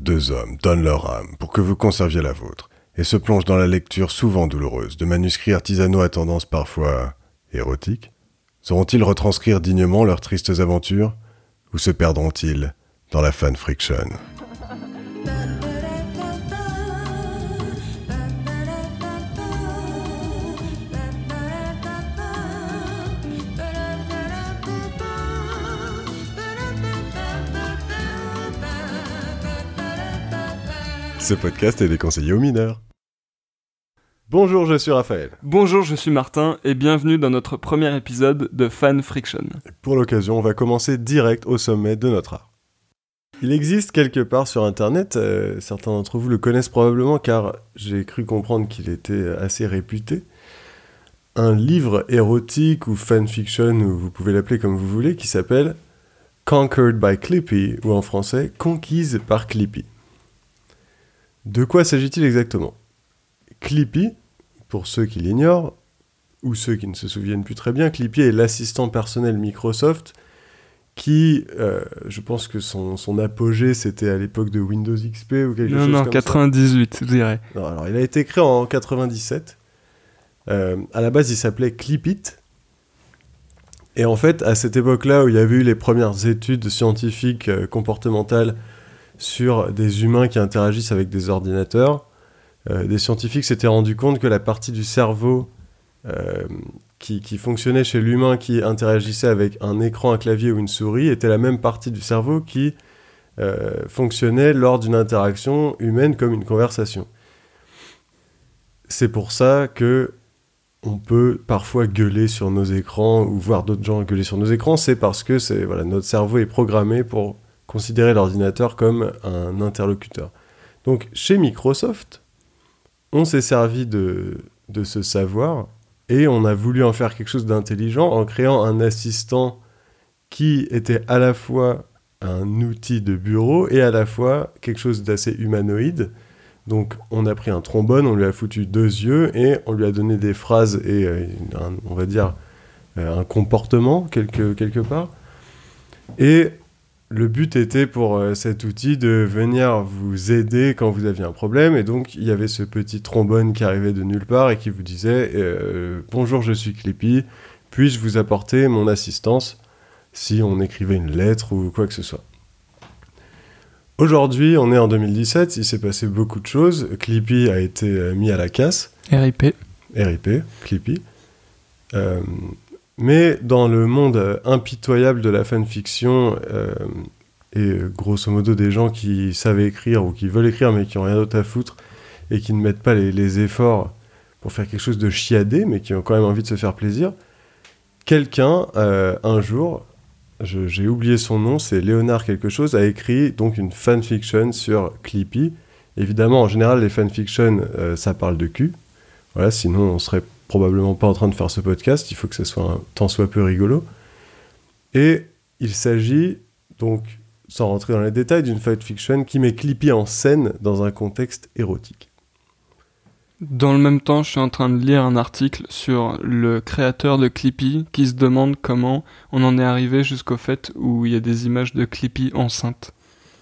Deux hommes donnent leur âme pour que vous conserviez la vôtre, et se plongent dans la lecture souvent douloureuse de manuscrits artisanaux à tendance parfois érotique. Sauront-ils retranscrire dignement leurs tristes aventures, ou se perdront-ils dans la fan friction Ce podcast est déconseillé aux mineurs. Bonjour, je suis Raphaël. Bonjour, je suis Martin et bienvenue dans notre premier épisode de Fan Friction. Pour l'occasion, on va commencer direct au sommet de notre art. Il existe quelque part sur internet, euh, certains d'entre vous le connaissent probablement car j'ai cru comprendre qu'il était assez réputé, un livre érotique ou fanfiction, ou vous pouvez l'appeler comme vous voulez, qui s'appelle Conquered by Clippy, ou en français Conquise par Clippy. De quoi s'agit-il exactement? Clippy, pour ceux qui l'ignorent, ou ceux qui ne se souviennent plus très bien, Clippy est l'assistant personnel Microsoft qui, euh, je pense que son, son apogée, c'était à l'époque de Windows XP ou quelque Non, chose non, comme 98, je dirais. Non, alors, il a été créé en 97. Euh, à la base, il s'appelait Clipit. Et en fait, à cette époque-là où il y avait eu les premières études scientifiques euh, comportementales sur des humains qui interagissent avec des ordinateurs, euh, des scientifiques s'étaient rendus compte que la partie du cerveau euh, qui, fonctionnait chez l'humain qui interagissait avec un écran, un clavier ou une souris était la même partie du cerveau qui euh, fonctionnait lors d'une interaction humaine comme une conversation. C'est pour ça que on peut parfois gueuler sur nos écrans ou voir d'autres gens gueuler sur nos écrans, c'est parce que c'est voilà, notre cerveau est programmé pour considérer l'ordinateur comme un interlocuteur. Donc chez Microsoft, on s'est servi de, de ce savoir et on a voulu en faire quelque chose d'intelligent en créant un assistant qui était à la fois un outil de bureau et à la fois quelque chose d'assez humanoïde. Donc on a pris un trombone, on lui a foutu deux yeux et on lui a donné des phrases et euh, on va dire euh, un comportement quelque, quelque part. Et le but était pour euh, cet outil de venir vous aider quand vous aviez un problème. Et donc, il y avait ce petit trombone qui arrivait de nulle part et qui vous disait euh, Bonjour, je suis Clippy. Puis-je vous apporter mon assistance si on écrivait une lettre ou quoi que ce soit Aujourd'hui, on est en 2017. Il s'est passé beaucoup de choses. Clippy a été euh, mis à la casse. RIP. RIP, Clippy. Euh, mais dans le monde euh, impitoyable de la fanfiction euh, et euh, grosso modo des gens qui savent écrire ou qui veulent écrire mais qui ont rien d'autre à foutre et qui ne mettent pas les, efforts pour faire quelque chose de chiadé mais qui ont quand même envie de se faire plaisir, quelqu'un un jour, j'ai oublié son nom, c'est Léonard quelque chose, a écrit donc une fanfiction sur Clippy. Évidemment, en général, les fanfictions, ça parle de cul. Voilà, sinon on serait probablement pas en train de faire ce podcast. Il faut que ce soit un tant soit peu rigolo. Et il s'agit donc, sans rentrer dans les détails, d'une fanfiction qui met Clippy en scène dans un contexte érotique. Dans le même temps, je suis en train de lire un article sur le créateur de Clippy qui se demande comment on en est arrivé jusqu'au fait où il y a des images de Clippy enceinte.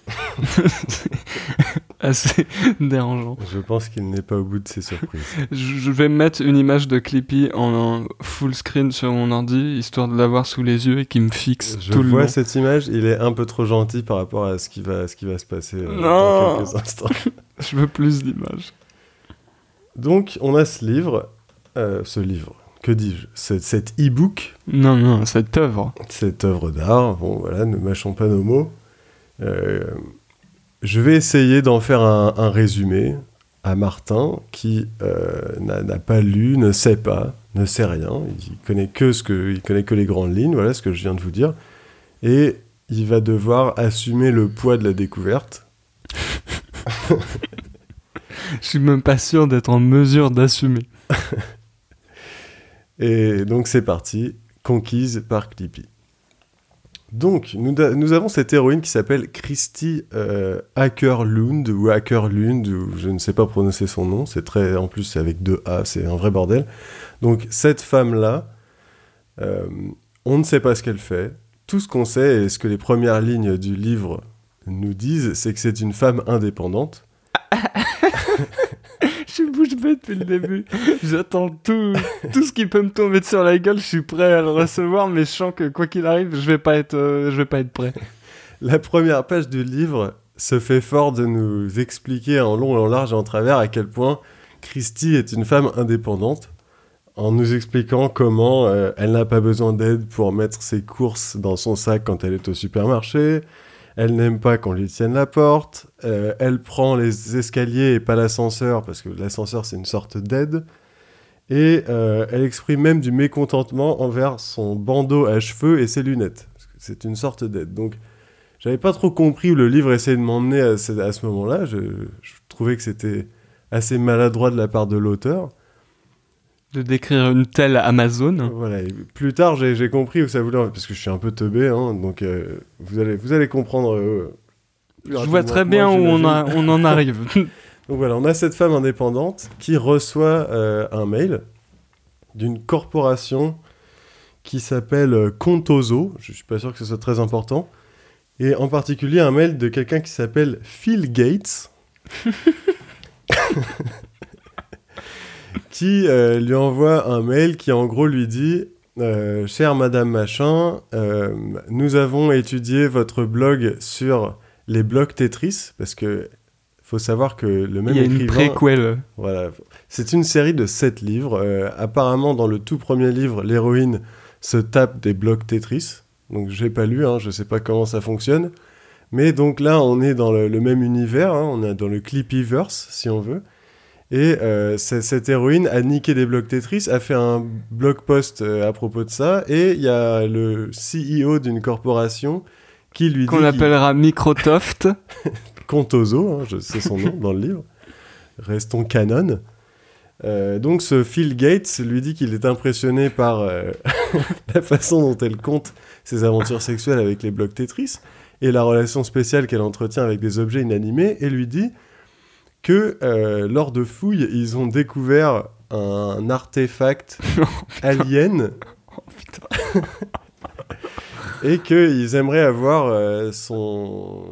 Assez dérangeant. Je pense qu'il n'est pas au bout de ses surprises. Je je vais mettre une image de Clippy en full screen sur mon ordi, histoire de l'avoir sous les yeux et qui me fixe Je tout le vois long. cette image, il est un peu trop gentil par rapport à ce qui va, ce qui va se passer euh, dans quelques instants. Je veux plus d'images. Donc, on a ce livre, euh, ce livre, que dis-je, cet, cet e-book, Non, non, cette œuvre. cette œuvre d'art. Bon, voilà, ne mâchons pas nos mots. Euh, je vais essayer d'en faire un, un résumé à Martin qui euh, n'a n'a pas lu, ne sait pas, ne sait rien. Il connaît que ce que, il connaît que les grandes lignes. Voilà ce que je viens de vous dire. Et il va devoir assumer le poids de la découverte. Je suis même pas sûr d'être en mesure d'assumer. Et donc c'est parti, conquise par Clippy. Donc, nous, avons cette héroïne qui s'appelle Christy euh, Ackerlund, ou Ackerlund, ou je ne sais pas prononcer son nom, c'est très, en plus c'est avec deux A, c'est un vrai bordel. Donc cette femme-là, euh, on ne sait pas ce qu'elle fait. Tout ce qu'on sait et ce que les premières lignes du livre nous disent, c'est que c'est une femme indépendante. Depuis le début. J'attends tout, tout ce qui peut me tomber sur la gueule. Je suis prêt à le recevoir, mais je sens que quoi qu'il arrive, je vais pas être, euh, je vais pas être prêt. La première page du livre se fait fort de nous expliquer en long et en large et en travers à quel point Christie est une femme indépendante, en nous expliquant comment euh, elle n'a pas besoin d'aide pour mettre ses courses dans son sac quand elle est au supermarché, elle n'aime pas qu'on lui tienne la porte, euh, elle prend les escaliers et pas l'ascenseur, parce que l'ascenseur c'est une sorte d'aide, et euh, elle exprime même du mécontentement envers son bandeau à cheveux et ses lunettes. C'est une sorte d'aide. Donc, j'avais pas trop compris où le livre essayait de m'emmener à ce, moment-là. Je trouvais que c'était assez maladroit de la part de l'auteur. De décrire une telle Amazon. Voilà. et plus tard, j'ai compris où ça voulait, parce que je suis un peu teubé, hein, donc euh, vous, allez, vous allez comprendre. euh, Je vois très bien où on, a, on en arrive. Donc voilà, on a cette femme indépendante qui reçoit euh, un mail d'une corporation qui s'appelle Contoso. Je suis pas sûr que ce soit très important. Et en particulier un mail de quelqu'un qui s'appelle Phil Gates. qui euh, lui envoie un mail qui en gros lui dit euh, Chère Madame Machin, euh, nous avons étudié votre blog sur les blocs Tetris parce que faut savoir que le même Il y a une écrivain préquelle. voilà. C'est une série de sept livres. Euh, apparemment, dans le tout premier livre, l'héroïne se tape des blocs Tetris. Donc, j'ai pas lu, hein, je sais pas comment ça fonctionne. Mais donc là, on est dans le, le même univers, hein, on est dans le Clippyverse, si on veut. Et euh, cette héroïne a niqué des blocs Tetris, a fait un blog post euh, à propos de ça. Et il y a le CEO d'une corporation qui lui dit. Qu'on appellera Microsoft. Contoso, hein, je- c'est son nom dans le livre. Restons canon. Euh, donc ce Phil Gates lui dit qu'il est impressionné par euh, la façon dont elle compte ses aventures sexuelles avec les blocs Tetris et la relation spéciale qu'elle entretient avec des objets inanimés et lui dit que euh, lors de fouilles, ils ont découvert un artefact alien et qu'ils aimeraient avoir euh, son...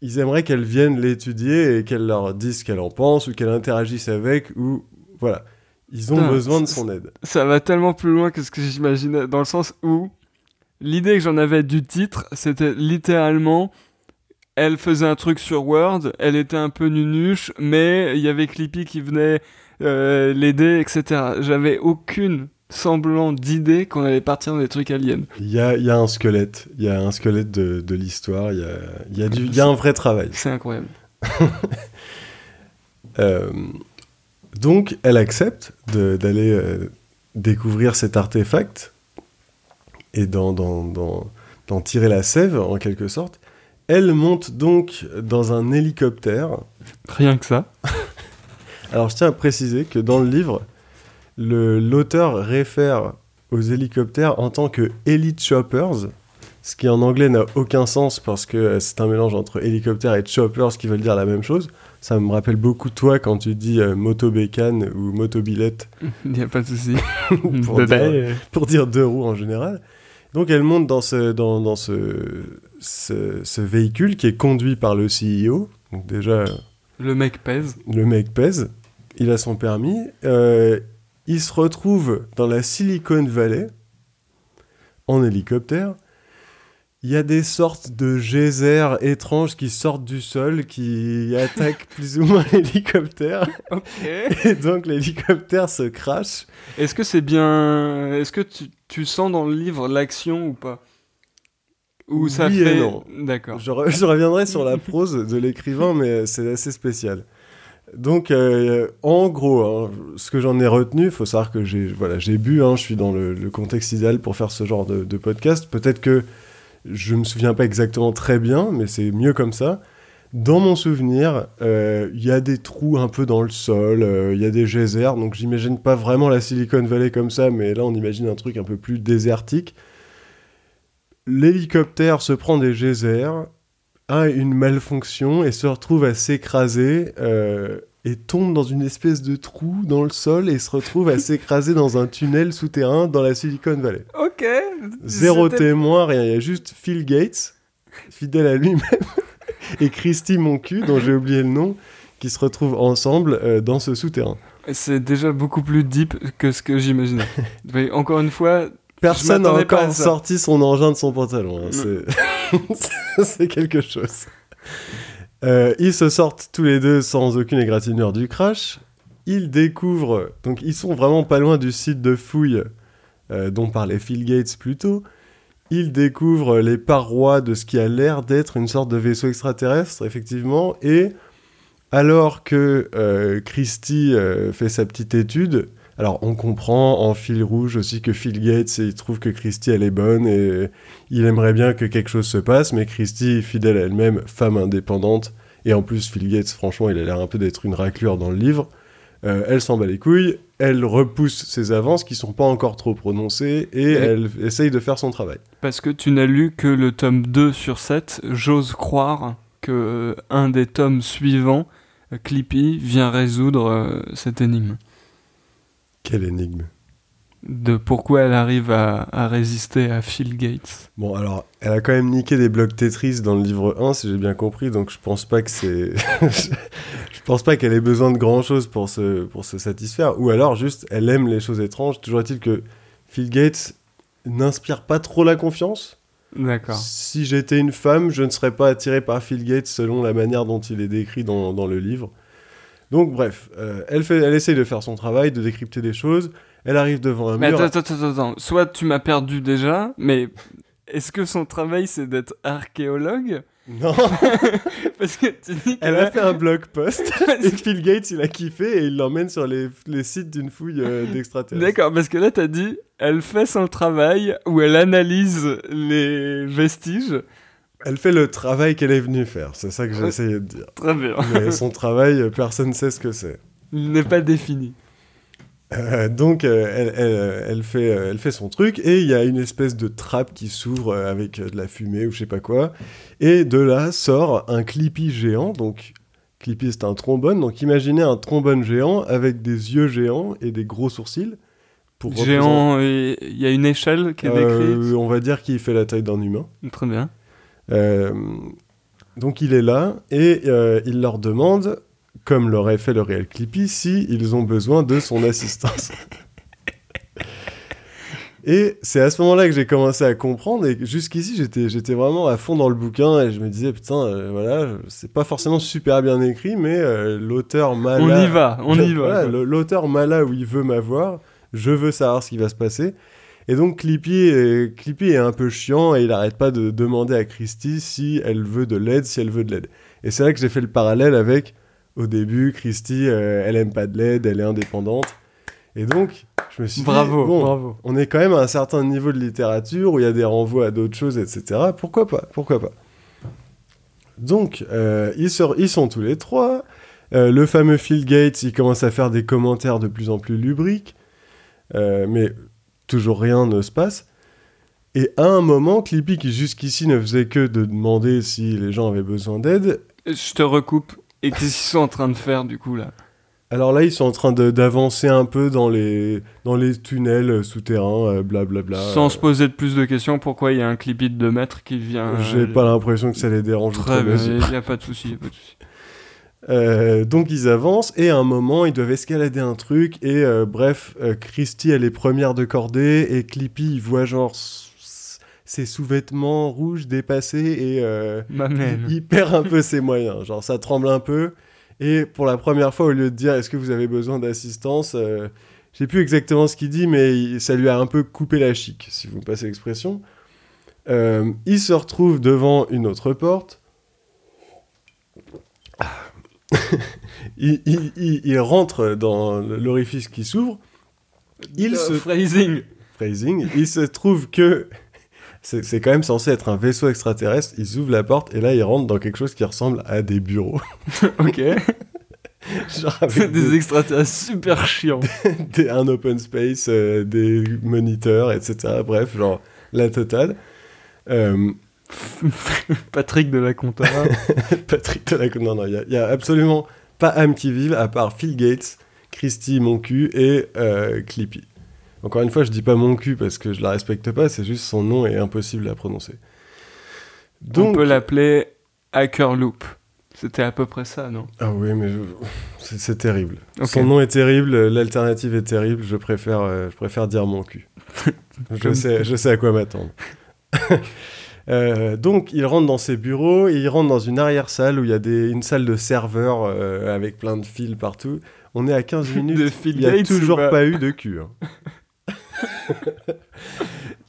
Ils aimeraient qu'elle vienne l'étudier et qu'elle leur dise ce qu'elle en pense ou qu'elle interagisse avec ou... Voilà. Ils ont Putain, besoin de son aide. Ça va tellement plus loin que ce que j'imaginais, dans le sens où l'idée que j'en avais du titre, c'était littéralement, elle faisait un truc sur Word, elle était un peu nunuche, mais il y avait Clippy qui venait euh, l'aider, etc. J'avais aucune semblant d'idée qu'on allait partir dans des trucs aliens. Il y a, il y a un squelette. Il y a un squelette de, de l'histoire. Il y a, il y, a du- il y a un vrai travail. C'est incroyable. Euh, donc, elle accepte d'aller euh, découvrir cet artefact et d'en tirer la sève, en quelque sorte. Elle monte donc dans un hélicoptère. Rien que ça. Alors, je tiens à préciser que dans le livre, l'auteur réfère aux hélicoptères en tant que Elite Choppers, ce qui en anglais n'a aucun sens parce que euh, c'est un mélange entre hélicoptère et choppers qui veulent dire la même chose. Ça me rappelle beaucoup toi quand tu dis euh, motobécane ou motobillette Il n'y a pas de souci. Pour dire- pour dire deux roues en général. Donc elle monte dans ce, dans, dans ce, ce, ce véhicule qui est conduit par le CEO. Donc déjà, Le mec pèse. le mec pèse, il a son permis. Euh, il se retrouve dans la Silicon Valley en hélicoptère. Il y a des sortes de geysers étranges qui sortent du sol, qui attaquent plus ou moins l'hélicoptère. Et donc l'hélicoptère se crache. Est-ce que c'est bien. Est-ce que tu, tu sens dans le livre l'action ou pas? Ou ça Oui et fait. non. D'accord. Je, re- je reviendrai sur la prose de l'écrivain, mais c'est assez spécial. Donc, euh, en gros, hein, ce que j'en ai retenu, il faut savoir que j'ai voilà, bu, hein, je suis dans le, le contexte idéal pour faire ce genre de, de podcast. Peut-être que je me souviens pas exactement très bien, mais c'est mieux comme ça. Dans mon souvenir, euh, il y a des trous un peu dans le sol, euh, il y a des geysers, donc j'imagine pas vraiment la Silicon Valley comme ça, mais là on imagine un truc un peu plus désertique. L'hélicoptère se prend des geysers, a une malfonction et se retrouve à s'écraser euh, et tombe dans une espèce de trou dans le sol et se retrouve à s'écraser dans un tunnel souterrain dans la Silicon Valley. Ok. Zéro témoin, rien. Il y a juste Phil Gates, fidèle à lui-même, et Christy mon cul, dont j'ai oublié le nom, qui se retrouvent ensemble euh, dans ce souterrain. C'est déjà beaucoup plus deep que ce que j'imaginais. Encore une fois, Personne n'a encore sorti son engin de son pantalon. hein, c'est quelque chose. Euh, ils se sortent tous les deux sans aucune égratignure du crash. Ils découvrent, donc ils sont vraiment pas loin du site de fouille euh, dont parlait Phil Gates plus tôt. Ils découvrent les parois de ce qui a l'air d'être une sorte de vaisseau extraterrestre, effectivement. Et alors que euh, Christie euh, fait sa petite étude, alors on comprend en fil rouge aussi que Phil Gates il trouve que Christie elle est bonne et il aimerait bien que quelque chose se passe, mais Christie, fidèle à elle-même, femme indépendante, et en plus Phil Gates, franchement, il a l'air un peu d'être une raclure dans le livre. euh, elle s'en bat les couilles, elle repousse ses avances qui sont pas encore trop prononcées et Ouais. elle essaye de faire son travail. parce que tu n'as lu que le tome 2 sur 7, j'ose croire que euh, un des tomes suivants, Clippy, vient résoudre euh, cette énigme. Quelle énigme. De pourquoi elle arrive à, à résister à Phil Gates. Bon, alors, elle a quand même niqué des blocs Tetris dans le livre 1, si j'ai bien compris, donc je pense pas que c'est. je pense pas qu'elle ait besoin de grand chose pour se, pour se satisfaire, ou alors juste, elle aime les choses étranges. Toujours est-il que Phil Gates n'inspire pas trop la confiance. D'accord. Si j'étais une femme, je ne serais pas attiré par Phil Gates selon la manière dont il est décrit dans, dans le livre. Donc, bref, euh, elle, fait, elle essaye de faire son travail, de décrypter des choses. Elle arrive devant un Mais mur. attends, attends, attends, attends. Soit tu m'as perdu déjà, mais est-ce que son travail c'est d'être archéologue? Non, Parce que tu dis elle a fait un blog post. Et Phil Gates, il a kiffé et il l'emmène sur les, les sites d'une fouille euh, d'extraterrestres. D'accord, parce que là t'as dit, elle fait son travail où elle analyse les vestiges. Elle fait le travail qu'elle est venue faire, c'est ça que j'ai essayé de dire. Très bien. Mais son travail, euh, personne ne sait ce que c'est. Il n'est pas défini. Euh, donc, euh, elle, elle, elle fait, euh, elle fait son truc et il y a une espèce de trappe qui s'ouvre avec de la fumée ou je sais pas quoi. Et de là sort un Clippy géant. Donc, Clippy, c'est un trombone. Donc, imaginez un trombone géant avec des yeux géants et des gros sourcils. Pour Géant, il y a une échelle qui est décrite. on va dire qu'il fait la taille d'un humain. Très bien. Euh, donc il est là et euh, il leur demande, comme l'aurait fait le réel Clippy, si ils ont besoin de son assistance. et c'est à ce moment-là que j'ai commencé à comprendre et jusqu'ici j'étais j'étais vraiment à fond dans le bouquin et je me disais putain euh, voilà c'est pas forcément super bien écrit mais euh, l'auteur m'a On y va, on y va. voilà, L'auteur m'a là où il veut m'avoir, je veux savoir ce qui va se passer. Et donc Clippy est, Clippy est un peu chiant et il arrête pas de demander à Christy si elle veut de l'aide, si elle veut de l'aide. Et c'est là que j'ai fait le parallèle avec, au début, Christy, euh, elle aime pas de l'aide, elle est indépendante. Et donc, je me suis Bravo, dit, bon, bravo. on est quand même à un certain niveau de littérature où il y a des renvois à d'autres choses, etc. Pourquoi pas Pourquoi pas Donc, euh, ils, sont tous les trois. Euh, le fameux Phil Gates, il commence à faire des commentaires de plus en plus lubriques. Mais toujours rien ne se passe. Et à un moment, Clippy, qui jusqu'ici ne faisait que de demander si les gens avaient besoin d'aide, Je te recoupe. Et qu'est-ce qu'ils sont en train de faire du coup là? Alors là, ils sont en train d'avancer un peu dans les, dans les tunnels euh, souterrains, euh, blablabla. Sans se poser de plus de questions, pourquoi il y a un clippy de 2 mètres qui vient. J'ai euh, pas l'impression que ça les dérange Très bien, il n'y a pas de souci, Euh, donc ils avancent et à un moment ils doivent escalader un truc et euh, bref euh, Christy elle est première de cordée et Clippy il voit genre ses sous-vêtements rouges dépassés et euh, il perd un peu ses moyens. Genre ça tremble un peu et pour la première fois au lieu de dire est-ce que vous avez besoin d'assistance je sais plus exactement ce qu'il dit mais ça lui a un peu coupé la chic si vous me passez l'expression. Il se retrouve devant une autre porte il, il- il- il rentre dans l'orifice qui s'ouvre. Il se Phrasing. phrasing, il se trouve que c'est quand même censé être un vaisseau extraterrestre. Ils ouvrent la porte et là ils rentrent dans quelque chose qui ressemble à des bureaux. ok. C'est des des- extraterrestres super chiants. des- un open space, euh, des moniteurs, etc. Bref, genre la totale. Euh, Patrick de la Compta. Patrick Talac, non, non, il y a- a absolument pas âme qui vive à part Phil Gates, Christy mon cul et euh, Clippy. Encore une fois, je dis pas mon cul parce que je la respecte pas, c'est juste son nom est impossible à prononcer. On Donc, peut l'appeler Hacker Loop. C'était à peu près ça, non? Ah oui, mais je- c'est terrible. Son nom est terrible, l'alternative est terrible, je préfère, euh, je préfère dire mon cul. je, sais, je sais à quoi m'attendre. Euh, donc, il rentre dans ses bureaux et il rentre dans une arrière-salle où il y a des, une salle de serveur euh, avec plein de fils partout. On est à 15 minutes. De il n'y a toujours ou pas pas eu de cul. hein.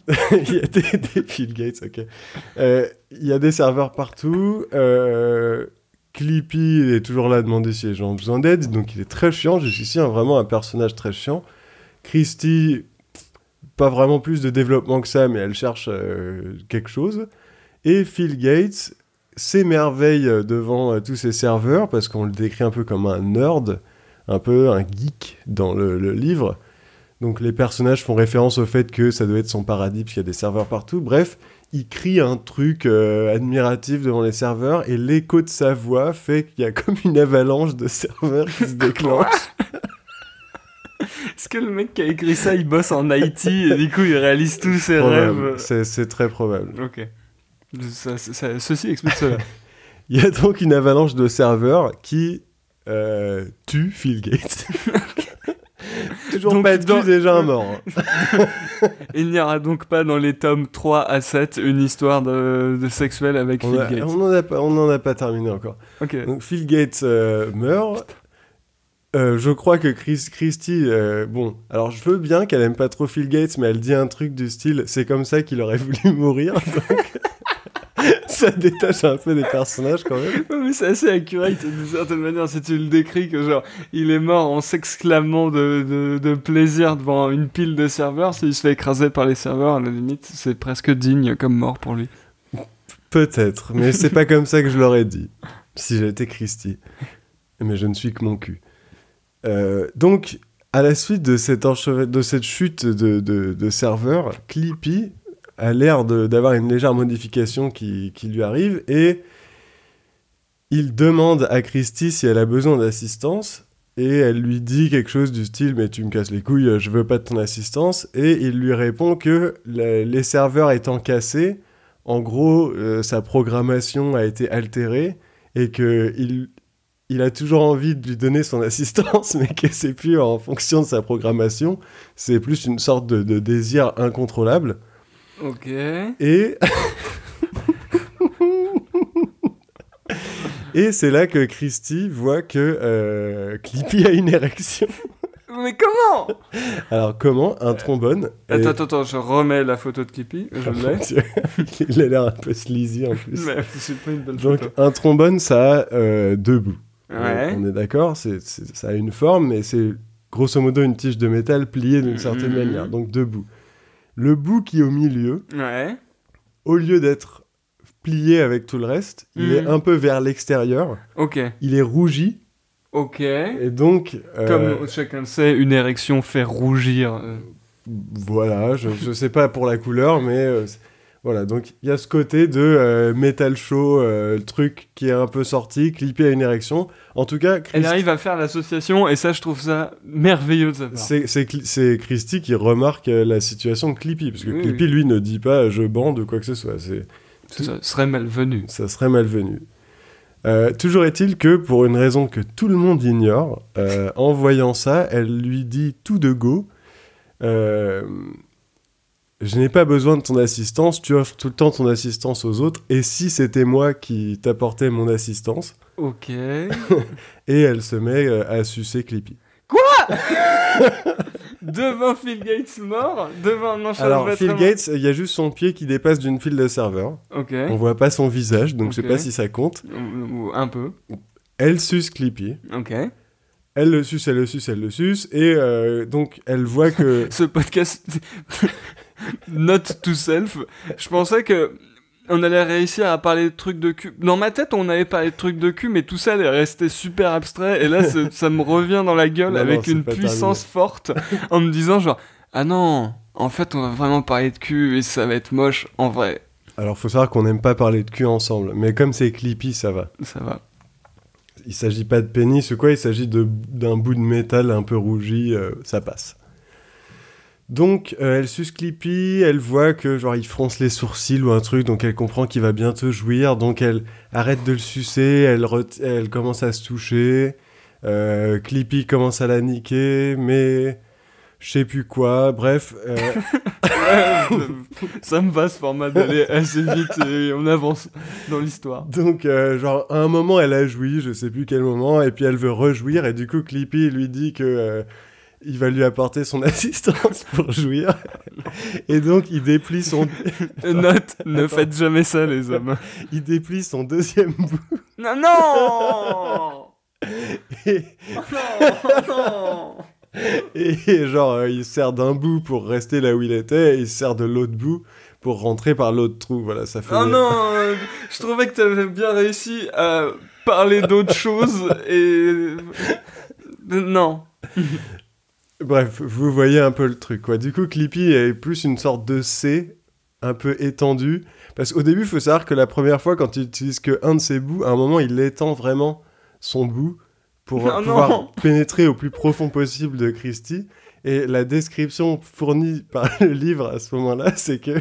il y a des, des Phil Gates, ok. Euh, il y a des serveurs partout. Clippy il est toujours là à demander si les gens ont besoin d'aide, donc il est très chiant. Jusqu'ici, hein, vraiment un personnage très chiant. Christy, pas vraiment plus de développement que ça, mais elle cherche euh, quelque chose. Et Phil Gates s'émerveille euh, devant euh, tous ces serveurs parce qu'on le décrit un peu comme un nerd, un peu un geek dans le, le livre. Donc les personnages font référence au fait que ça doit être son paradis puisqu'il y a des serveurs partout. Bref, il crie un truc euh, admiratif devant les serveurs et l'écho de sa voix fait qu'il y a comme une avalanche de serveurs qui se déclenche. Est-ce que le mec qui a écrit ça, il bosse en IT et du coup il réalise tous ses Probable. rêves C'est très probable. Ok. Ça- ça- ceci explique cela. Il y a donc une avalanche de serveurs qui euh, tue Phil Gates. Toujours Donc, pas de dans- déjà un mort. Il n'y aura donc pas dans les tomes 3 à 7 une histoire de, de sexuelle avec On Phil a- Gates. on n'en a, pas- a terminé encore. Ok. Donc Phil Gates euh, meurt. Euh, je crois que Chris, Christy, euh, bon, alors je veux bien qu'elle aime pas trop Phil Gates, mais elle dit un truc du style, c'est comme ça qu'il aurait voulu mourir. Donc ça détache un peu des personnages quand même. Ouais, mais c'est assez accurate d'une certaine manière si tu le décris que genre il est mort en s'exclamant de, de, de plaisir devant une pile de serveurs s'il se fait écraser par les serveurs à la limite c'est presque digne comme mort pour lui Peut-être, mais c'est pas comme ça que je l'aurais dit si j'étais Christy. Mais je ne suis que mon cul. Euh, donc, à la suite de cette, chute de, de, serveur, Clippy a l'air d'avoir une légère modification qui, lui arrive et il demande à Christy si elle a besoin d'assistance et elle lui dit quelque chose du style mais tu me casses les couilles, je veux pas de ton assistance. Et il lui répond que les serveurs étant cassés, en gros, euh, sa programmation a été altérée et que il, il a toujours envie de lui donner son assistance, mais que c'est plus en fonction de sa programmation, c'est plus une sorte de, de désir incontrôlable. ok Et et c'est là que Christy voit que euh, Clippy a une érection. mais comment? Alors comment un trombone et- attends attends attends je remets la photo de Clippy je l'ai Il a l'air un peu sleazy en plus. mais c'est pas une belle Donc photo un trombone, ça a euh, deux bouts. Ouais. On est d'accord, ça a une forme, mais c'est grosso modo une tige de métal pliée d'une certaine Mhm. manière, donc deux bouts. Le bout qui est au milieu, ouais. au lieu d'être plié avec tout le reste, il Mhm. est un peu vers l'extérieur, ok. Il est rougi, ok. Et donc... euh, comme chacun le sait une érection fait rougir. euh, Voilà, je, je sais pas pour la couleur, mais... euh, voilà, donc il y a ce côté de euh, métal chaud, euh, truc qui est un peu sorti, clippé à une érection. En tout cas, Elle arrive à faire l'association et ça je trouve ça merveilleux de sa part. C'est, Christy qui remarque euh, la situation de Clippy, parce que Oui, Clippy, oui. lui, ne dit pas je bande ou quoi que ce soit. C'est, Ça serait malvenu. ça serait malvenu. Euh, toujours est-il que, pour une raison que tout le monde ignore, en voyant ça, elle lui dit tout de go euh, Je n'ai pas besoin de ton assistance, tu offres tout le temps ton assistance aux autres, et si c'était moi qui t'apportais mon assistance Ok. Et elle se met euh, à sucer Clippy. devant Phil Gates mort, devant un Alors, Phil. Gates, il y a juste son pied qui dépasse d'une file de serveurs. Ok. On voit pas son visage, donc je Ok. sais pas si ça compte. Ou- ou Un peu. Elle suce Clippy. Ok. Elle le suce, elle le suce, elle le suce. Et euh, donc, elle voit que... Ce podcast. Note to self. Je pensais que. On allait réussir à parler de trucs de cul. Dans ma tête, on avait parlé de trucs de cul, mais tout ça est resté super abstrait. Et là, ça me revient dans la gueule Non, avec une puissance forte en me disant genre ah non, en fait, on va vraiment parler de cul et ça va être moche en vrai. Alors, faut savoir qu'on n'aime pas parler de cul ensemble. Mais comme c'est Clippy, ça va. Ça va. Il s'agit pas de pénis ou quoi, il s'agit d'un bout de métal un peu rougi, euh, ça passe. Donc, euh, elle suce Clippy, elle voit que genre il fronce les sourcils ou un truc, donc elle comprend qu'il va bientôt jouir, donc elle arrête de le sucer, elle, commence à se toucher, euh, Clippy commence à la niquer, mais je sais plus quoi, bref. euh, ça me va ce format d'aller assez vite et on avance dans l'histoire. donc, euh, genre, à un moment, elle a joui, je sais plus quel moment, et puis elle veut rejouir, et du coup, Clippy lui dit que. Il va lui apporter son assistance pour jouir. Et donc, il déplie son, Note, ne Attends. faites jamais ça les hommes. il déplie son deuxième bout. Non, non Et, non et genre, euh, il sert d'un bout pour rester là où il était, et il sert de l'autre bout pour rentrer par l'autre trou. Voilà, ça fait. Oh non, euh, je trouvais que t'avais bien réussi à parler d'autre chose et... Non. Bref, vous voyez un peu le truc, quoi. Du coup, Clippy est plus une sorte de C, un peu étendu. Parce qu'au début, il faut savoir que la première fois, quand il utilise que un de ses bouts, à un moment, il étend vraiment son bout pour Oh pouvoir non. pénétrer au plus profond possible de Christie. Et la description fournie par le livre à ce moment-là, c'est que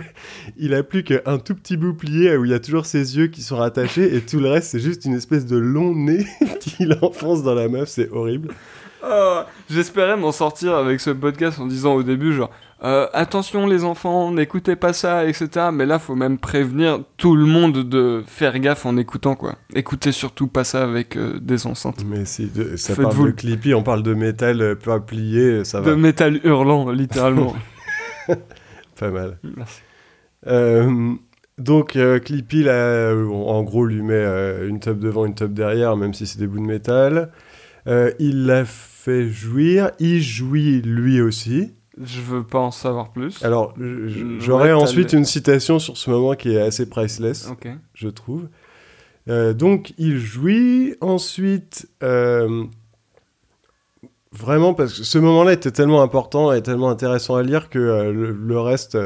il a plus qu'un tout petit bout plié où il y a toujours ses yeux qui sont rattachés et tout le reste, c'est juste une espèce de long nez qu'il enfonce dans la meuf. C'est horrible. Oh, J'espérais m'en sortir avec ce podcast en disant au début genre euh, attention les enfants, n'écoutez pas ça, etc. Mais là, faut même prévenir tout le monde de faire gaffe en écoutant quoi. Écoutez surtout pas ça avec euh, des enceintes. Mais si de- ça Faites-vous parle de le- Clippy, on parle de métal euh, pas plié, ça va. De métal hurlant, littéralement. Pas mal. Merci. Donc euh, Clippy, là, euh, en gros, lui met euh, une top devant, une top derrière, même si c'est des bouts de métal. Il la fait jouir, il jouit lui aussi. Je veux pas en savoir plus. Alors, Mm, t'as ensuite une citation sur ce moment qui est assez priceless, je trouve. Euh, donc, il jouit. Ensuite, euh, vraiment, parce que ce moment-là était tellement important et tellement intéressant à lire que euh, le, le reste,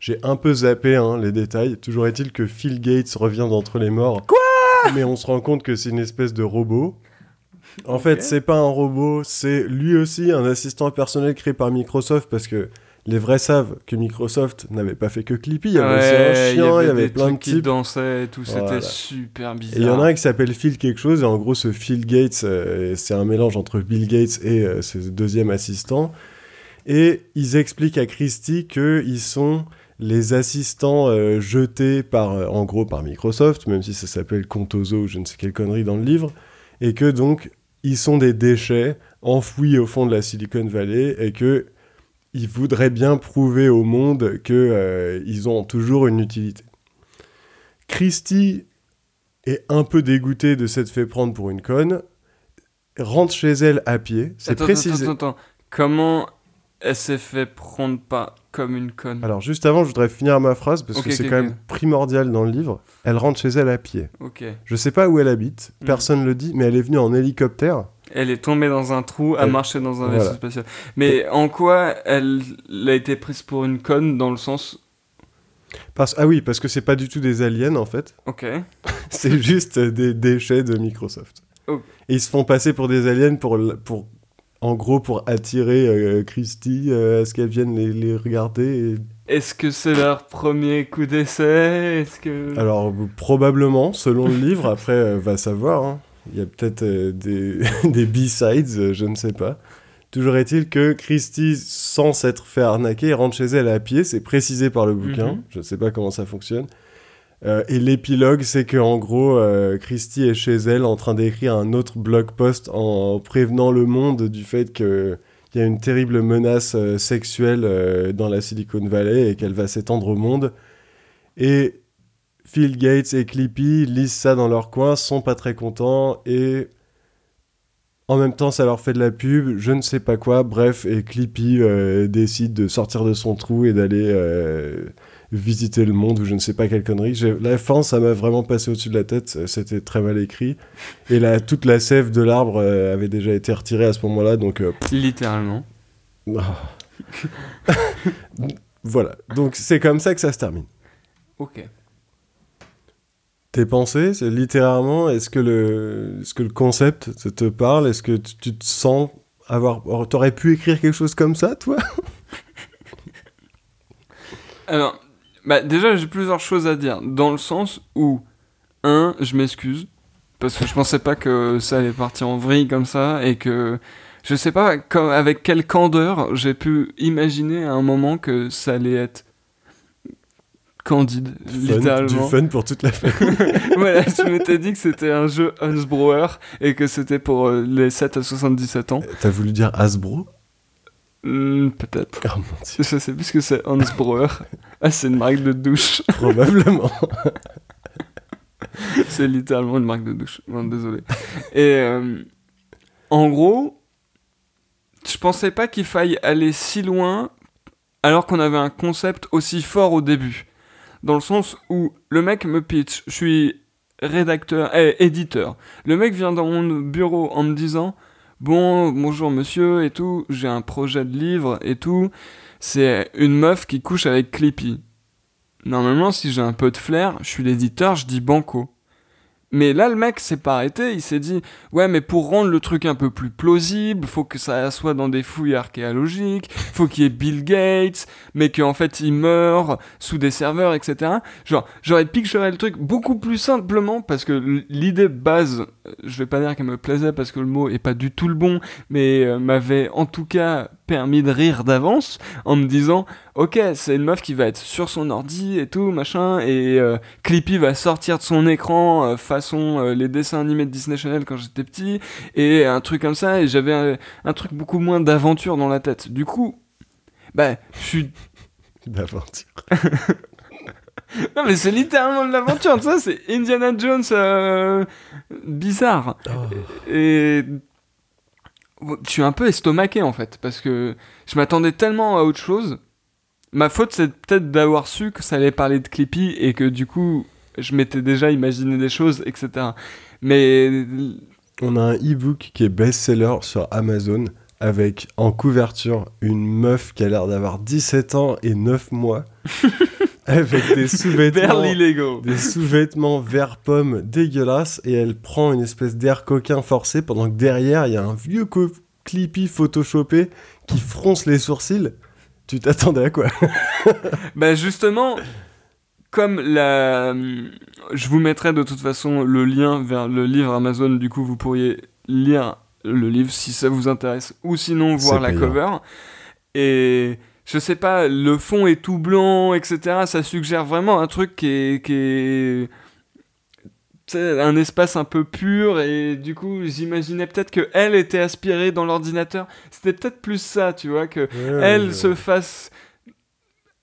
j'ai un peu zappé hein, les détails. Toujours est-il que Phil Gates revient d'entre les morts. Quoi? Mais on se rend compte que c'est une espèce de robot. En fait, c'est pas un robot, c'est lui aussi un assistant personnel créé par Microsoft parce que les vrais savent que Microsoft n'avait pas fait que Clippy. Il y avait aussi un chien, il y avait, des plein de trucs qui types. dansaient et tout, Voilà. c'était super bizarre. Il y en a un qui s'appelle Phil quelque chose, et en gros, ce Phil Gates, euh, c'est un mélange entre Bill Gates et euh, ce deuxième assistant. Et ils expliquent à Christie qu'ils sont les assistants euh, jetés par, en gros, par Microsoft, même si ça s'appelle Contoso ou je ne sais quelle connerie dans le livre, et que donc, ils sont des déchets enfouis au fond de la Silicon Valley, et que ils voudraient bien prouver au monde qu'ils ont toujours une utilité. Christie est un peu dégoûtée de s'être fait prendre pour une conne, rentre chez elle à pied, c'est précisé. attends, attends, attends. Comment elle s'est fait prendre pas comme une conne Alors juste avant, je voudrais finir ma phrase parce que c'est quand même primordial dans le livre. Elle rentre chez elle à pied. Ok. Je sais pas où elle habite, Mm. personne le dit, mais elle est venue en hélicoptère. Elle est tombée dans un trou, a marché dans un voilà. vaisseau spatial. Mais en quoi elle, elle a été prise pour une conne dans le sens. Parce... Ah oui, parce que c'est pas du tout des aliens en fait, Ok. c'est juste des déchets de Microsoft. Oh. Et ils se font passer pour des aliens pour, pour en gros pour attirer euh, Christie euh, à ce qu'elle vienne les, les regarder. et- Est-ce que c'est leur premier coup d'essai? Est-ce que. Alors probablement, selon le livre, après euh, va savoir. hein. Il y a peut-être euh, des, des B-sides, je ne sais pas. Toujours est-il que Christie, sans s'être fait arnaquer, rentre chez elle à pied. C'est précisé par le bouquin. Mhm. Je ne sais pas comment ça fonctionne. Euh, et l'épilogue, c'est que en gros, euh, Christie est chez elle en train d'écrire un autre blog post en prévenant le monde du fait que il y a une terrible menace euh, sexuelle euh, dans la Silicon Valley et qu'elle va s'étendre au monde. Et Phil Gates et Clippy lisent ça dans leur coin, sont pas très contents et en même temps ça leur fait de la pub, je ne sais pas quoi, bref, et Clippy décide de sortir de son trou et d'aller visiter le monde ou je ne sais pas quelle connerie. La fin, ça m'a vraiment passé au-dessus de la tête, euh, c'était très mal écrit. Et là, toute la sève de l'arbre euh, avait déjà été retirée à ce moment-là, donc euh, Littéralement. ah. voilà. Donc c'est comme ça que ça se termine. Ok. Tes pensées, c'est littérairement, est-ce que le, est-ce que le concept te, parle? Est-ce que tu, tu te sens avoir, t'aurais pu écrire quelque chose comme ça, toi? Alors, bah, déjà, j'ai plusieurs choses à dire. Dans le sens où, un, je m'excuse. Parce que je pensais pas que ça allait partir en vrille comme ça. Et que, je sais pas comme, avec quelle candeur j'ai pu imaginer à un moment que ça allait être candide, Fun, littéralement. du fun pour toute la famille. voilà, je m'étais dit que c'était un jeu Hans Brouwer et que c'était pour euh, les 7 à 77 ans. T'as voulu dire Hasbro? Hmm, Peut-être. Oh Je sais plus ce que c'est Hans Brouwer. Ah, c'est une marque de douche. probablement. c'est littéralement une marque de douche. Non, désolé. Et euh, en gros, je pensais pas qu'il faille aller si loin alors qu'on avait un concept aussi fort au début. Dans le sens où le mec me pitch, je suis rédacteur, eh, éditeur. Le mec vient dans mon bureau en me disant Bon, bonjour monsieur et tout, j'ai un projet de livre et tout. C'est une meuf qui couche avec Clippy. Normalement, si j'ai un peu de flair, je suis l'éditeur, je dis banco. Mais là, le mec s'est pas arrêté, il s'est dit Ouais, mais pour rendre le truc un peu plus plausible, faut que ça soit dans des fouilles archéologiques, faut qu'il y ait Bill Gates, mais qu'en fait il meurt sous des serveurs, etc. Genre, j'aurais picturé le truc beaucoup plus simplement parce que l'idée base, je vais pas dire qu'elle me plaisait parce que le mot est pas du tout le bon, mais euh, m'avait en tout cas permis de rire d'avance en me disant Ok, c'est une meuf qui va être sur son ordi et tout, machin, et euh, Clippy va sortir de son écran euh, façon les dessins animés de Disney Channel quand j'étais petit, et un truc comme ça, et j'avais un, un truc beaucoup moins d'aventure dans la tête. Du coup, bah, je suis. D'aventure. Non, mais c'est littéralement de l'aventure, ça, c'est Indiana Jones euh, bizarre. Et. Je suis un peu estomaqué en fait, parce que je m'attendais tellement à autre chose. Ma faute, c'est peut-être d'avoir su que ça allait parler de Clippy et que du coup, je m'étais déjà imaginé des choses, etc. Mais On a un e-book qui est best-seller sur Amazon avec en couverture une meuf qui a l'air d'avoir 17 ans et 9 mois avec des sous-vêtements des sous-vêtements vert pomme dégueulasses et elle prend une espèce d'air coquin forcé pendant que derrière il y a un vieux Clippy photoshopé qui fronce les sourcils. Tu t'attendais à quoi? Bah justement, comme la... Je vous mettrai de toute façon le lien vers le livre Amazon, du coup vous pourriez lire le livre si ça vous intéresse, ou sinon voir la payant. cover. Et je sais pas, le fond est tout blanc, etc. Ça suggère vraiment un truc qui est... Qui est... tu sais, un espace un peu pur et du coup j'imaginais peut-être que elle était aspirée dans l'ordinateur c'était peut-être plus ça tu vois que elle se fasse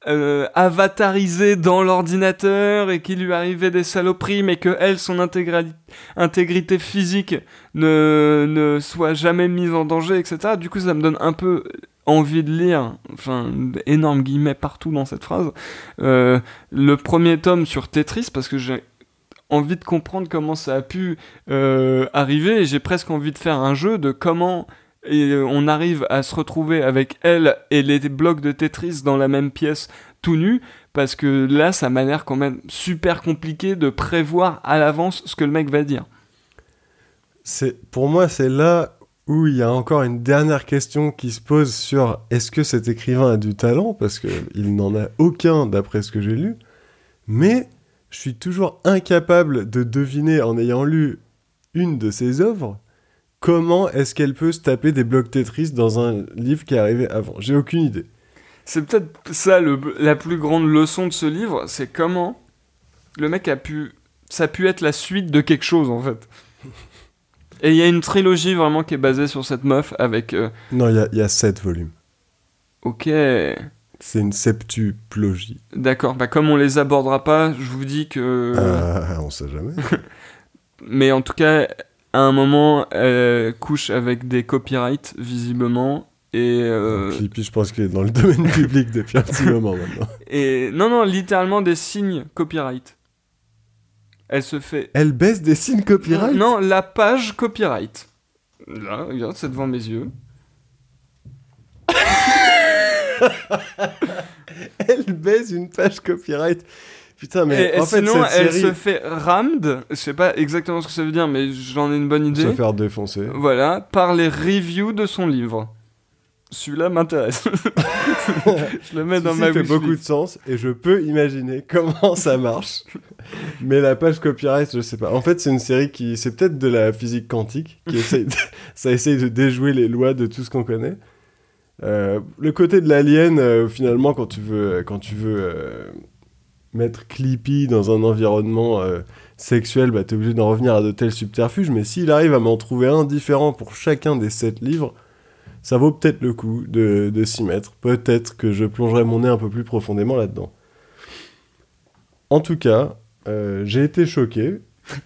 euh, avatariser dans l'ordinateur et qu'il lui arrivait des saloperies, mais que elle, son intégrité physique ne, ne soit jamais mise en danger, etc. Du coup, ça me donne un peu envie de lire, enfin, énorme guillemets partout dans cette phrase, euh, le premier tome sur Tetris, parce que j'ai envie de comprendre comment ça a pu euh, arriver, et j'ai presque envie de faire un jeu de comment euh, on arrive à se retrouver avec elle et les blocs de Tetris dans la même pièce tout nus parce que là ça m'a l'air quand même super compliqué de prévoir à l'avance ce que le mec va dire. Pour moi c'est là où il y a encore une dernière question qui se pose sur est-ce que cet écrivain a du talent? Parce que il n'en a aucun d'après ce que j'ai lu. Mais je suis toujours incapable de deviner en ayant lu une de ses œuvres comment est-ce qu'elle peut se taper des blocs Tetris dans un livre qui est arrivé avant. J'ai aucune idée. C'est peut-être ça la plus grande leçon de ce livre, c'est comment le mec a pu ça a pu être la suite de quelque chose en fait. Et il y a une trilogie vraiment qui est basée sur cette meuf avec euh, Non, il y a- il y, a sept volumes. OK, C'est une septuplogie. d'accord, bah comme on les abordera pas, je vous dis que Ah, on sait jamais. Mais en tout cas, à un moment, elle couche avec des copyrights, visiblement. Et, euh, Clippy, je pense qu'il est dans le domaine public depuis un petit moment maintenant. et non, non, littéralement des signes copyright. Elle se fait. Elle baisse des signes copyright? Non, la page copyright. Là, regarde, c'est devant mes yeux. Elle baise une page copyright. Putain, mais et et en fait, sinon, cette elle série... se fait rammed. Je sais pas exactement ce que ça veut dire, mais j'en ai une bonne idée. se faire défoncer. Voilà, par les reviews de son livre. Celui-là m'intéresse. je le mets dans ma fait beaucoup de sens et je peux imaginer comment ça marche. Mais la page copyright, je sais pas. En fait, c'est une série qui, c'est peut-être de la physique quantique, qui essaye de- ça essaye de déjouer les lois de tout ce qu'on connaît. Euh, le côté de l'alien, euh, finalement, quand tu veux, quand tu veux euh, mettre Clippy dans un environnement euh, sexuel, bah, t'es obligé d'en revenir à de tels subterfuges. Mais s'il arrive à m'en trouver un différent pour chacun des sept livres, ça vaut peut-être le coup de, de s'y mettre. Peut-être que je plongerai mon nez un peu plus profondément là-dedans. En tout cas, euh, j'ai été choqué.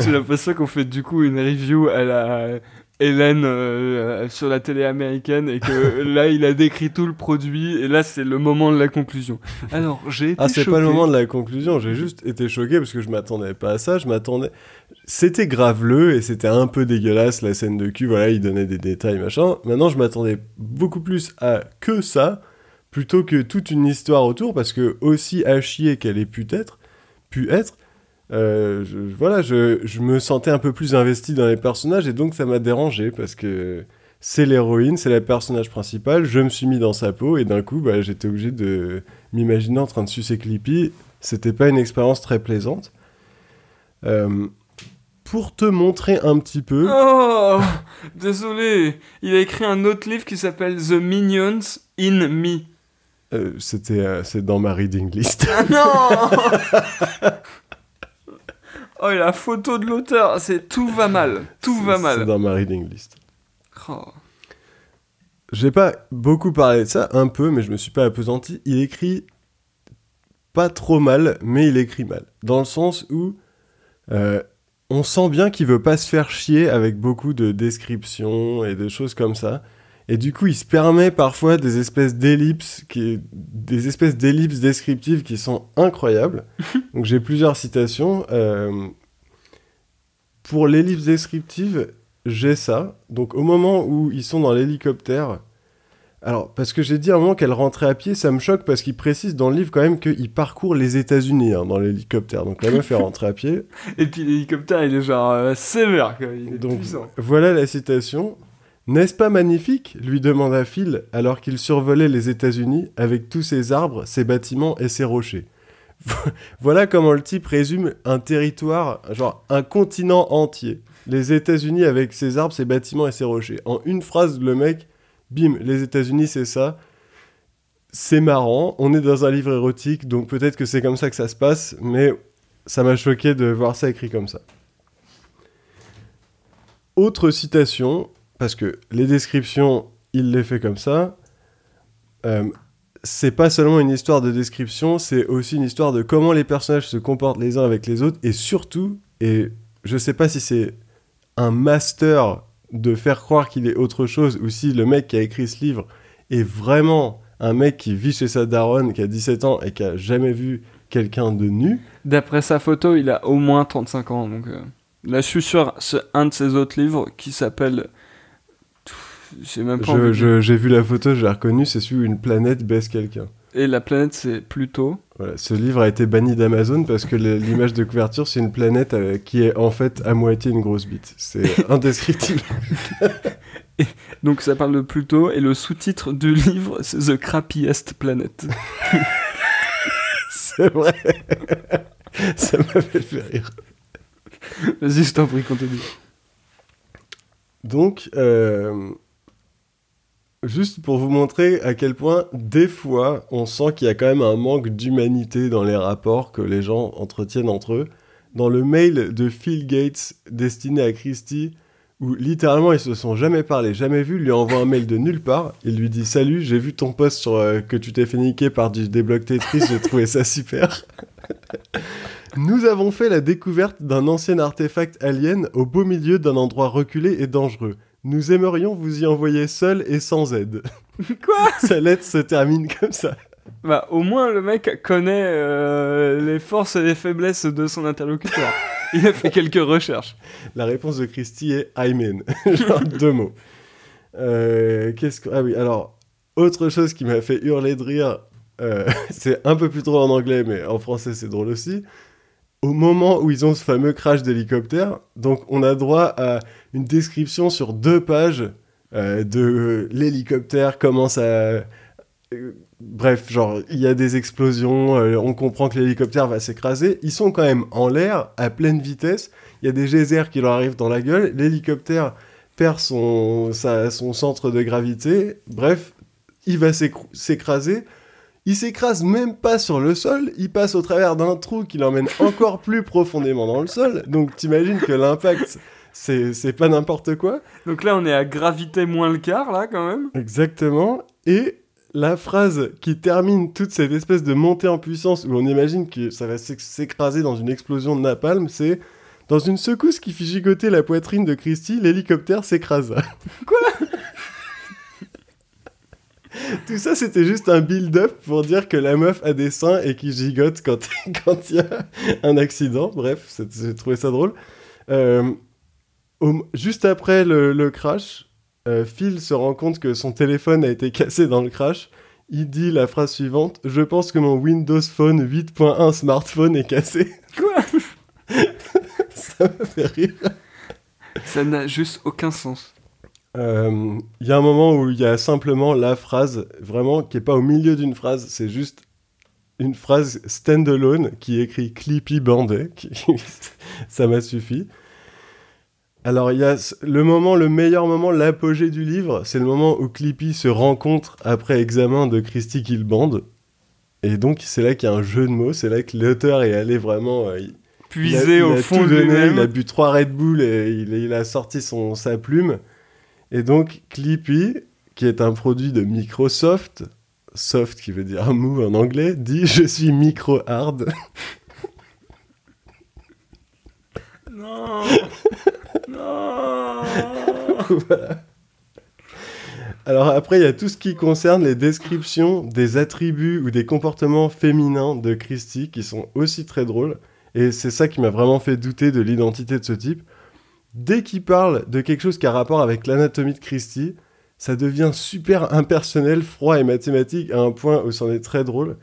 J'ai l'impression qu'on fait du coup une review à la Hélène euh, sur la télé américaine et que là il a décrit tout le produit et là c'est le moment de la conclusion. Alors j'ai été Ah, c'est pas le moment de la conclusion. J'ai juste été choqué parce que je m'attendais pas à ça. Je m'attendais. C'était graveleux et c'était un peu dégueulasse la scène de cul. Voilà, il donnait des détails machin. Maintenant, je m'attendais beaucoup plus à que ça plutôt que toute une histoire autour parce que aussi à chier qu'elle ait pu être, pu être. Euh, je, voilà, je, je me sentais un peu plus investi dans les personnages et donc ça m'a dérangé parce que c'est l'héroïne, c'est la personnage principal. Je me suis mis dans sa peau et d'un coup, bah, j'étais obligé de m'imaginer en train de sucer Clippy. C'était pas une expérience très plaisante. Euh, pour te montrer un petit peu, Oh Désolé, il a écrit un autre livre qui s'appelle The Minions in Me. euh, c'était c'est dans ma reading list. Ah non Oh et la photo de l'auteur, c'est tout va mal, tout va C'est mal. dans ma reading list. Oh. J'ai pas beaucoup parlé de ça, un peu, mais je me suis pas appesanti. Il écrit pas trop mal, mais il écrit mal. Dans le sens où euh, on sent bien qu'il veut pas se faire chier avec beaucoup de descriptions et de choses comme ça. Et du coup, il se permet parfois des espèces d'ellipses, qui, des espèces d'ellipses descriptives qui sont incroyables. Donc j'ai plusieurs citations. Euh, pour l'ellipse descriptive, j'ai ça. Donc au moment où ils sont dans l'hélicoptère, alors parce que j'ai dit à un moment qu'elle rentrait à pied, ça me choque parce qu'il précise dans le livre quand même qu'il parcourt les États-Unis hein, dans l'hélicoptère. Donc la meuf est rentrée à pied. Et puis l'hélicoptère, il est genre euh, sévère, quoi. il est Donc puissant. voilà la citation. N'est-ce pas magnifique lui demanda Phil alors qu'il survolait les États-Unis avec tous ses arbres, ses bâtiments et ses rochers. voilà comment le type résume un territoire, genre un continent entier. Les États-Unis avec ses arbres, ses bâtiments et ses rochers. En une phrase, le mec, bim, les États-Unis c'est ça. C'est marrant, on est dans un livre érotique, donc peut-être que c'est comme ça que ça se passe, mais ça m'a choqué de voir ça écrit comme ça. Autre citation, parce que les descriptions, il les fait comme ça. Euh, c'est pas seulement une histoire de description, c'est aussi une histoire de comment les personnages se comportent les uns avec les autres, et surtout, et je sais pas si c'est un master de faire croire qu'il est autre chose, ou si le mec qui a écrit ce livre est vraiment un mec qui vit chez sa daronne, qui a 17 ans et qui a jamais vu quelqu'un de nu. D'après sa photo, il a au moins 35 ans. Donc euh, là, je suis sur un de ses autres livres qui s'appelle. Même pas. De- J'ai vu la photo, je l'ai reconnu, c'est celui où une planète baisse quelqu'un. Et la planète, c'est Pluto. Voilà, ce livre a été banni d'Amazon parce que l'image de couverture, c'est une planète euh, qui est en fait à moitié une grosse bite. C'est indescriptible. Donc ça parle de Pluto. Et le sous-titre du livre, c'est The Crappiest Planet. c'est vrai. Ça m'avait fait rire. Vas-y, je t'en prie, continue. Donc, euh, juste pour vous montrer à quel point, des fois, on sent qu'il y a quand même un manque d'humanité dans les rapports que les gens entretiennent entre eux. Dans le mail de Phil Gates destiné à Christie, où littéralement ils se sont jamais parlé, jamais vus, lui envoie un mail de nulle part. Il lui dit Salut, j'ai vu ton post sur euh, que tu t'es fait niquer par du débloc Tetris, j'ai trouvé ça super. Nous avons fait la découverte d'un ancien artefact alien au beau milieu d'un endroit reculé et dangereux. Nous aimerions vous y envoyer seul et sans aide. Quoi? Sa lettre se termine comme ça. Bah, au moins, le mec connaît euh, les forces et les faiblesses de son interlocuteur. Il a fait quelques recherches. La réponse de Christie est Amen. Genre deux mots. Euh, Qu'est-ce que... Ah oui, alors, autre chose qui m'a fait hurler de rire, euh, c'est un peu plus drôle en anglais, mais en français c'est drôle aussi. Au moment où ils ont ce fameux crash d'hélicoptère, donc on a droit à une description sur deux pages euh, de l'hélicoptère commence à... euh, bref, genre, il y a des explosions, euh, on comprend que l'hélicoptère va s'écraser. Ils sont quand même en l'air, à pleine vitesse. Il y a des geysers qui leur arrivent dans la gueule. L'hélicoptère perd son, centre de gravité. Bref, il va s'écraser. Il s'écrase même pas sur le sol, il passe au travers d'un trou qui l'emmène encore plus profondément dans le sol. Donc t'imagines que l'impact, c'est pas n'importe quoi. Donc là, on est à gravité moins le quart, là, quand même. Exactement. Et la phrase qui termine toute cette espèce de montée en puissance où on imagine que ça va s'éc- s'écraser dans une explosion de napalm, c'est dans une secousse qui fit gigoter la poitrine de Christie, l'hélicoptère s'écrasa. Quoi? Tout ça, c'était juste un build-up pour dire que la meuf a des seins et qui gigote quand quand il y a un accident. Bref, j'ai trouvé ça drôle. Euh, au- juste après le, le crash, euh, Phil se rend compte que son téléphone a été cassé dans le crash. Il dit la phrase suivante Je pense que mon Windows Phone 8.1 smartphone est cassé. Quoi? Ça me fait rire. Ça n'a juste aucun sens. Euh, Il y a un moment où il y a simplement la phrase, vraiment, qui est pas au milieu d'une phrase, c'est juste une phrase standalone qui écrit Clippy Bandé. qui- Ça m'a suffi. Alors, il y a le moment, le meilleur moment, l'apogée du livre, c'est le moment où Clippy se rencontre après examen de Christy Killband. Et donc, c'est là qu'il y a un jeu de mots, c'est là que l'auteur est allé vraiment. euh, il- il a- Puisé il au a fond de lui-même. Il a bu trois Red Bull et il, il a sorti son, sa plume. Et donc, Clippy, qui est un produit de Microsoft, soft qui veut dire mou en anglais, dit Je suis micro-hard. Non Non Alors après, il y a tout ce qui concerne les descriptions des attributs ou des comportements féminins de Christie qui sont aussi très drôles. Et c'est ça qui m'a vraiment fait douter de l'identité de ce type. Dès qu'il parle de quelque chose qui a rapport avec l'anatomie de Christie, ça devient super impersonnel, froid et mathématique à un point où c'en est très drôle.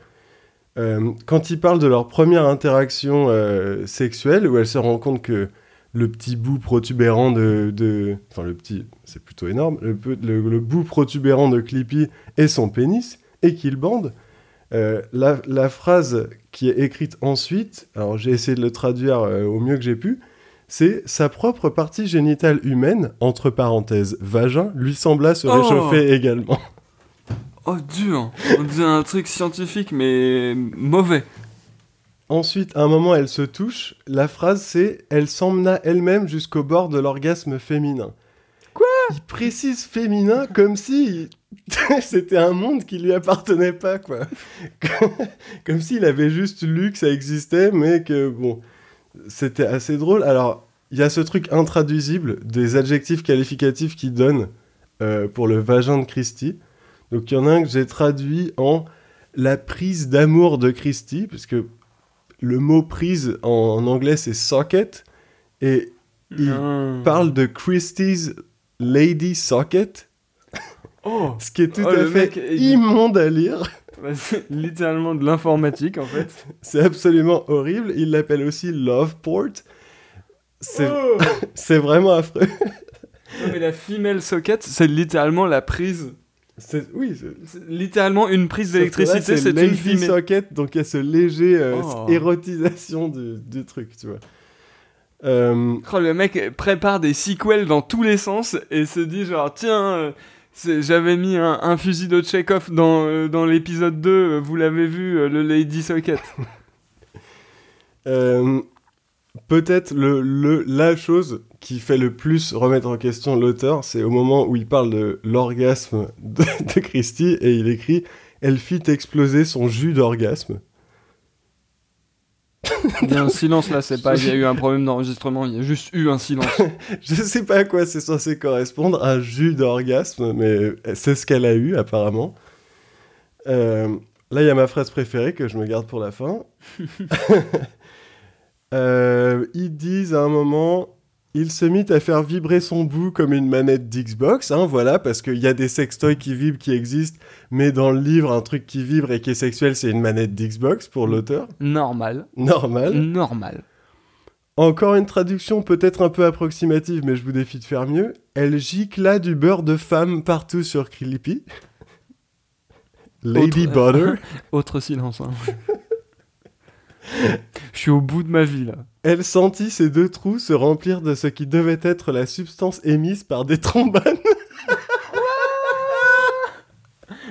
Euh, quand il parle de leur première interaction euh, sexuelle, où elle se rend compte que le petit bout protubérant de, Enfin, le petit, c'est plutôt énorme. Le, bout protubérant de Clippy est son pénis, et qu'il bande. Euh, la, la phrase qui est écrite ensuite, alors j'ai essayé de le traduire au mieux que j'ai pu, c'est sa propre partie génitale humaine, entre parenthèses vagin, lui sembla se Oh réchauffer également. Oh, dur On dit un truc scientifique, mais mauvais. Ensuite, à un moment, elle se touche. La phrase, c'est Elle s'emmena elle-même jusqu'au bord de l'orgasme féminin. Quoi? Il précise féminin comme si c'était un monde qui lui appartenait pas, quoi. comme s'il avait juste lu que ça existait, mais que, bon, c'était assez drôle. Alors, il y a ce truc intraduisible des adjectifs qualificatifs qu'il donne euh, pour le vagin de Christie. Donc, il y en a un que j'ai traduit en la prise d'amour de Christie, parce que le mot prise en, en anglais c'est socket, et il Non. parle de Christie's Lady Socket, Oh ce qui est tout Oh, à fait mec immonde à lire. Bah, C'est littéralement de l'informatique, en fait. C'est absolument horrible. Il l'appelle aussi Loveport. C'est Oh c'est vraiment affreux. Non, mais la female socket, c'est littéralement la prise. C'est- Oui, c'est- C'est littéralement une prise d'électricité, c'est une female. Socket, donc il y a ce léger euh, Oh. érotisation du, du truc, tu vois. Euh, Oh, le mec prépare des sequels dans tous les sens et se dit genre tiens euh, j'avais mis un, fusil de Chekhov dans, euh, dans l'épisode 2 euh, vous l'avez vu euh, le Lady Socket Peut-être le, le, la chose qui fait le plus remettre en question l'auteur, c'est au moment où il parle de l'orgasme de, de Christie et il écrit Elle fit exploser son jus d'orgasme. Il y a un silence là c'est pas il y a eu un problème d'enregistrement il y a juste eu un silence Je sais pas à quoi c'est censé correspondre, un jus d'orgasme, mais c'est ce qu'elle a eu apparemment. Euh, là, il y a ma phrase préférée que je me garde pour la fin. Euh, ils disent à un moment, il se mit à faire vibrer son bout comme une manette d'Xbox, hein, voilà, parce qu'il y a des sextoys qui vibrent, qui existent, mais dans le livre, un truc qui vibre et qui est sexuel, c'est une manette d'Xbox pour l'auteur. normal Normal. normal Encore une traduction peut-être un peu approximative, mais je vous défie de faire mieux. Elle gicla du beurre de femme partout sur Clippy. Lady Autre- Butter. Autre silence. hein. Je suis au bout de ma vie là. Elle sentit ses deux trous se remplir de ce qui devait être la substance émise par des trombones.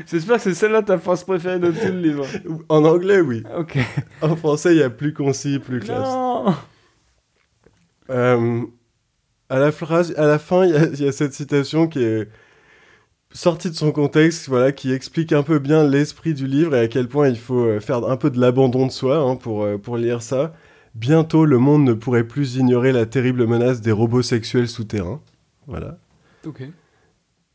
J'espère que c'est celle-là ta phrase préférée de tout le livre. En anglais, oui. Ok. En français, il y a plus concis, plus classe. Non. Euh, à, la phrase, à la fin, il y, a- il y a cette citation qui est sortie de son contexte, voilà, qui explique un peu bien l'esprit du livre et à quel point il faut euh, faire un peu de l'abandon de soi hein, pour, euh, pour lire ça. Bientôt, le monde ne pourrait plus ignorer la terrible menace des robots sexuels souterrains. Voilà. Ok.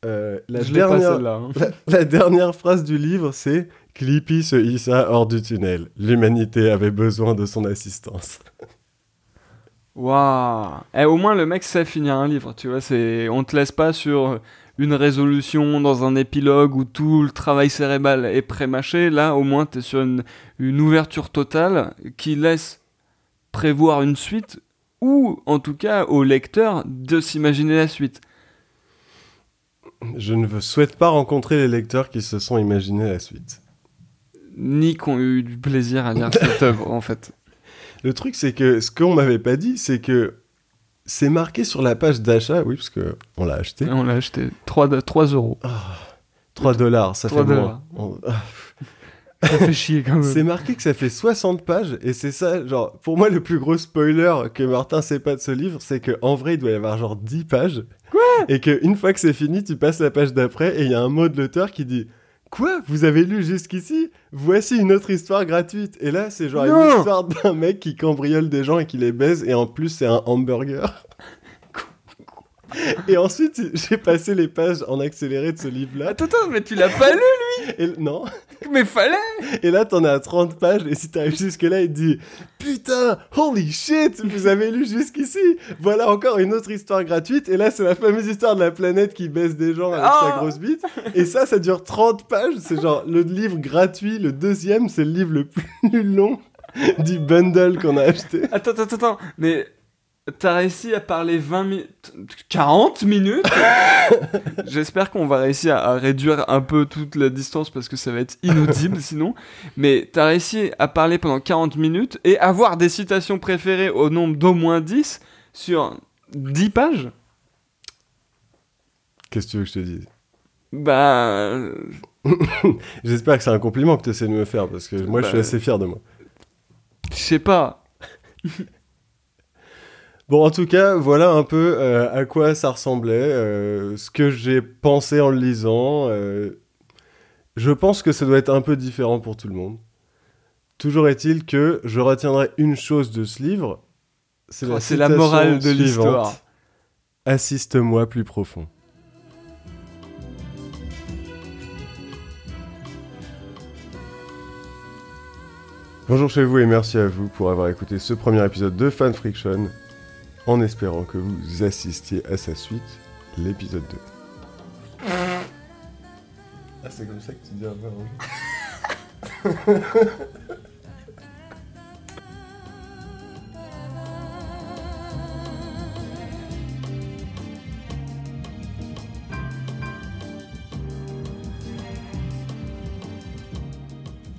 Euh, la, Je pas hein. la, la dernière phrase du livre, c'est Clippy se hissa hors du tunnel. L'humanité avait besoin de son assistance. Waouh. Eh, au moins le mec sait finir un livre, tu vois. On te laisse pas sur une résolution dans un épilogue où tout le travail cérébral est prémâché. Là, au moins, t'es sur une, une ouverture totale qui laisse prévoir une suite ou, en tout cas, au lecteur de s'imaginer la suite. Je ne souhaite pas rencontrer les lecteurs qui se sont imaginés la suite. Ni qu'on ait eu du plaisir à lire cette œuvre, en fait. Le truc, c'est que ce qu'on m'avait pas dit, c'est que c'est marqué sur la page d'achat, oui, parce que on l'a acheté, Et on l'a acheté 3, 3 euros. 3 dollars, ça 3 fait moins. dollars. On- Ça fait chier quand même. C'est marqué que ça fait 60 pages, et c'est ça, genre, pour moi, le plus gros spoiler que Martin sait pas de ce livre, c'est que en vrai, il doit y avoir genre 10 pages. Quoi? Et qu'une fois que c'est fini, tu passes la page d'après, et il y a un mot de l'auteur qui dit Quoi? Vous avez lu jusqu'ici? Voici une autre histoire gratuite. Et là, c'est genre Non une histoire d'un mec qui cambriole des gens et qui les baise, et en plus, c'est un hamburger. et ensuite, j'ai passé les pages en accéléré de ce livre-là. Attends, attends, mais tu l'as pas lu Et non. Mais fallait. Et là, t'en as à 30 pages, et si t'arrives jusque-là, il te dit Putain, holy shit, vous avez lu jusqu'ici. Voilà encore une autre histoire gratuite, et là, c'est la fameuse histoire de la planète qui baisse des gens avec Ah. sa grosse bite. Et ça, ça dure 30 pages, c'est genre le livre gratuit, le deuxième, c'est le livre le plus long du bundle qu'on a acheté. Attends, attends, attends, mais t'as réussi à parler 20 minutes... 40 minutes J'espère qu'on va réussir à réduire un peu toute la distance parce que ça va être inaudible sinon. Mais t'as réussi à parler pendant 40 minutes et avoir des citations préférées au nombre d'au moins 10 sur 10 pages Qu'est-ce que tu veux que je te dise? Bah... J'espère que c'est un compliment que tu essaies de me faire, parce que moi, je suis Bah, assez fier de moi. Je sais pas. Bon, en tout cas, voilà un peu euh, à quoi ça ressemblait, euh, ce que j'ai pensé en le lisant. euh, je pense que ça doit être un peu différent pour tout le monde. Toujours est-il que je retiendrai une chose de ce livre. C'est Oh, la, c'est la morale de l'histoire. Assiste-moi plus profond. Bonjour chez vous et merci à vous pour avoir écouté ce premier épisode de Fan Friction, en espérant que vous assistiez à sa suite, l'épisode 2. Ah, c'est comme ça que tu dis avoir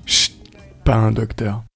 Chut, pas un docteur.